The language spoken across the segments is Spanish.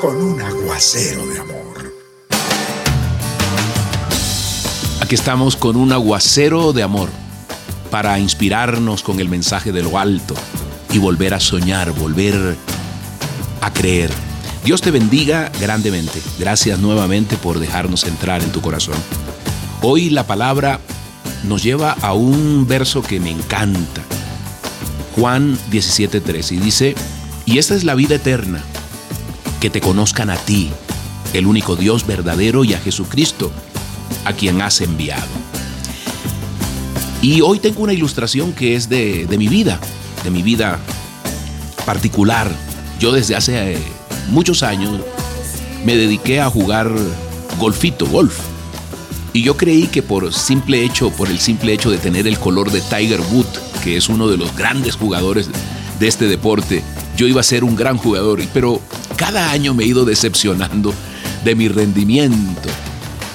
con un aguacero de amor. Aquí estamos con un aguacero de amor para inspirarnos con el mensaje de lo alto y volver a soñar, volver a creer. Dios te bendiga grandemente. Gracias nuevamente por dejarnos entrar en tu corazón. Hoy la palabra nos lleva a un verso que me encanta. Juan 17:3 y dice, y esta es la vida eterna, que te conozcan a ti, el único Dios verdadero, y a Jesucristo, a quien has enviado. Y hoy tengo una ilustración que es de, mi vida, de mi vida particular. Yo desde hace eh, muchos años me dediqué a jugar golfito, golf. Y yo creí que por simple hecho, por el simple hecho de tener el color de Tiger Woods, que es uno de los grandes jugadores de este deporte, yo iba a ser un gran jugador. Pero cada año me he ido decepcionando de mi rendimiento.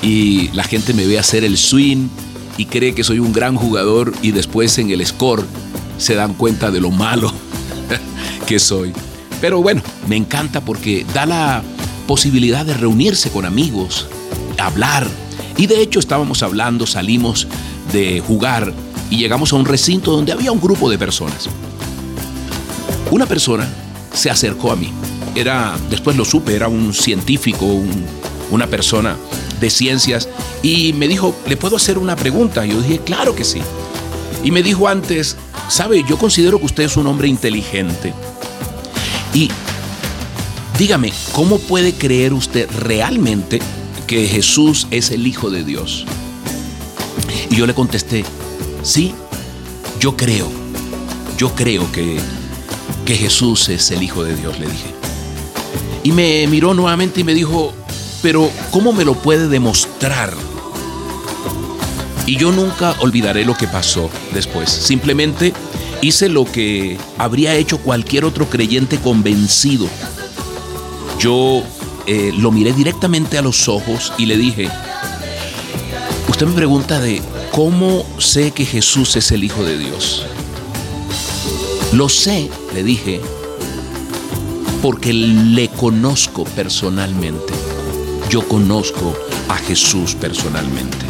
Y la gente me ve hacer el swing y cree que soy un gran jugador y después en el score se dan cuenta de lo malo que soy. Pero bueno, me encanta porque da la posibilidad de reunirse con amigos, hablar. Y de hecho estábamos hablando, salimos de jugar y llegamos a un recinto donde había un grupo de personas. Una persona se acercó a mí era, después lo supe, era un científico, una persona de ciencias, y me dijo, ¿le puedo hacer una pregunta? Yo dije, claro que sí. Y me dijo antes, sabe, yo considero que usted es un hombre inteligente. Y dígame, ¿cómo puede creer usted realmente que Jesús es el Hijo de Dios? Y yo le contesté, sí, yo creo, yo creo que, que Jesús es el Hijo de Dios, le dije. Y me miró nuevamente y me dijo, pero ¿cómo me lo puede demostrar? Y yo nunca olvidaré lo que pasó después. Simplemente hice lo que habría hecho cualquier otro creyente convencido. Yo eh, lo miré directamente a los ojos y le dije, usted me pregunta de cómo sé que Jesús es el Hijo de Dios. Lo sé, le dije, porque le conozco personalmente. Yo conozco a Jesús personalmente.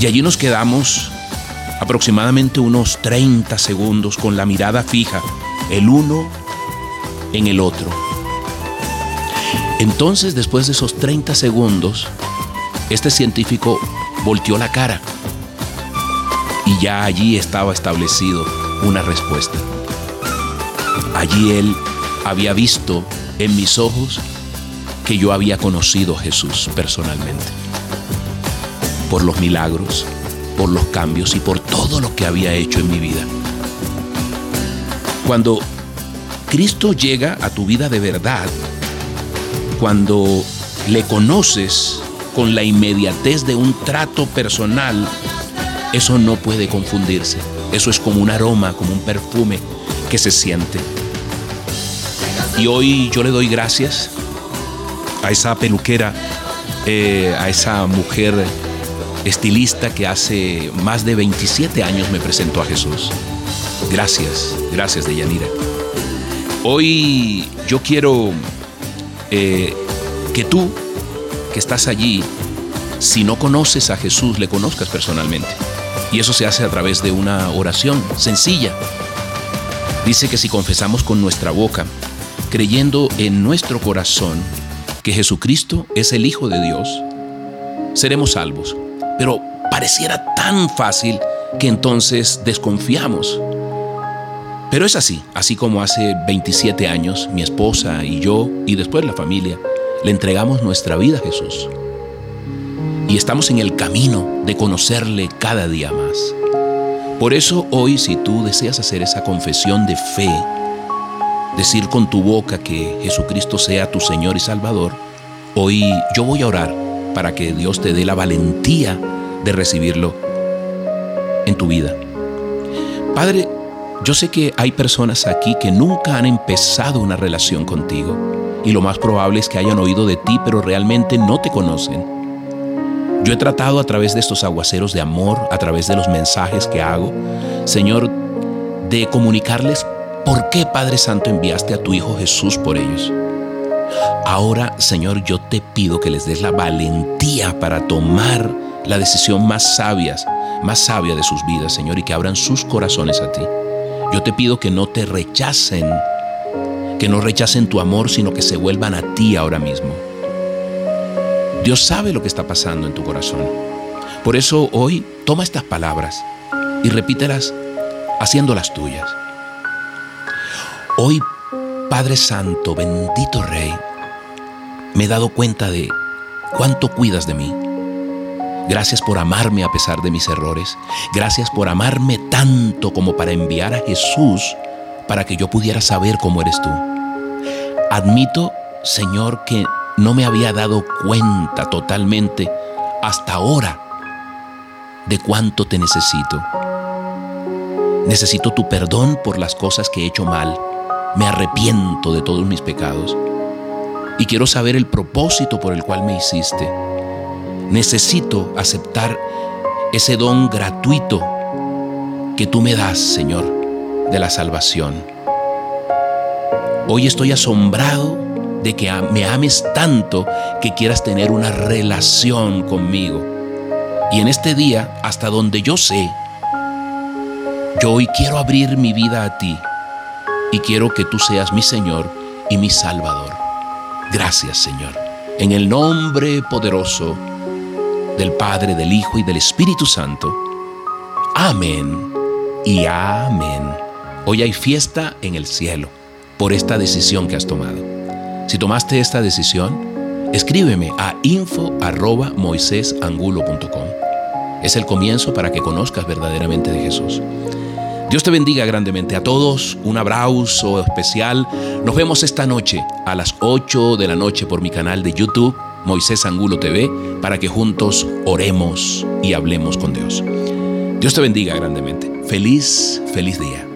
Y allí nos quedamos aproximadamente unos 30 segundos con la mirada fija, el uno en el otro. Entonces, después de esos 30 segundos, este científico volteó la cara y ya allí estaba establecido una respuesta. Allí él había visto en mis ojos que yo había conocido a Jesús personalmente. Por los milagros, por los cambios y por todo lo que había hecho en mi vida. Cuando Cristo llega a tu vida de verdad, cuando le conoces con la inmediatez de un trato personal, eso no puede confundirse. Eso es como un aroma, como un perfume que se siente. Y hoy yo le doy gracias a esa peluquera, eh, a esa mujer estilista que hace más de 27 años me presentó a Jesús. Gracias, gracias Deyanira. Hoy yo quiero eh, que tú, que estás allí, si no conoces a Jesús, le conozcas personalmente. Y eso se hace a través de una oración sencilla. Dice que si confesamos con nuestra boca creyendo en nuestro corazón que Jesucristo es el Hijo de Dios, seremos salvos. Pero pareciera tan fácil que entonces desconfiamos. Pero es así, así como hace 27 años mi esposa y yo y después la familia le entregamos nuestra vida a Jesús. Y estamos en el camino de conocerle cada día más. Por eso hoy si tú deseas hacer esa confesión de fe, decir con tu boca que Jesucristo sea tu Señor y Salvador, hoy yo voy a orar para que Dios te dé la valentía de recibirlo en tu vida. Padre, yo sé que hay personas aquí que nunca han empezado una relación contigo y lo más probable es que hayan oído de ti pero realmente no te conocen. Yo he tratado a través de estos aguaceros de amor, a través de los mensajes que hago, Señor, de comunicarles por qué Padre Santo enviaste a tu Hijo Jesús por ellos. Ahora, Señor, yo te pido que les des la valentía para tomar la decisión más sabia, más sabia de sus vidas, Señor, y que abran sus corazones a ti. Yo te pido que no te rechacen, que no rechacen tu amor, sino que se vuelvan a ti ahora mismo. Dios sabe lo que está pasando en tu corazón. Por eso hoy toma estas palabras y repítelas haciéndolas tuyas. Hoy, Padre Santo, bendito Rey, me he dado cuenta de cuánto cuidas de mí. Gracias por amarme a pesar de mis errores. Gracias por amarme tanto como para enviar a Jesús para que yo pudiera saber cómo eres tú. Admito, Señor, que no me había dado cuenta totalmente hasta ahora de cuánto te necesito. Necesito tu perdón por las cosas que he hecho mal. Me arrepiento de todos mis pecados. Y quiero saber el propósito por el cual me hiciste necesito aceptar ese don gratuito que tú me das, Señor, de la salvación. Hoy estoy asombrado de que me ames tanto que quieras tener una relación conmigo. Y en este día, hasta donde yo sé, yo hoy quiero abrir mi vida a ti y quiero que tú seas mi Señor y mi Salvador. Gracias, Señor. En el nombre poderoso del Padre, del Hijo y del Espíritu Santo. Amén y amén. Hoy hay fiesta en el cielo por esta decisión que has tomado. Si tomaste esta decisión, escríbeme a info@moisesangulo.com. Es el comienzo para que conozcas verdaderamente de Jesús. Dios te bendiga grandemente a todos, un abrazo especial. Nos vemos esta noche a las 8 de la noche por mi canal de YouTube Moisés Angulo TV para que juntos oremos y hablemos con Dios. Dios te bendiga grandemente. Feliz, feliz día.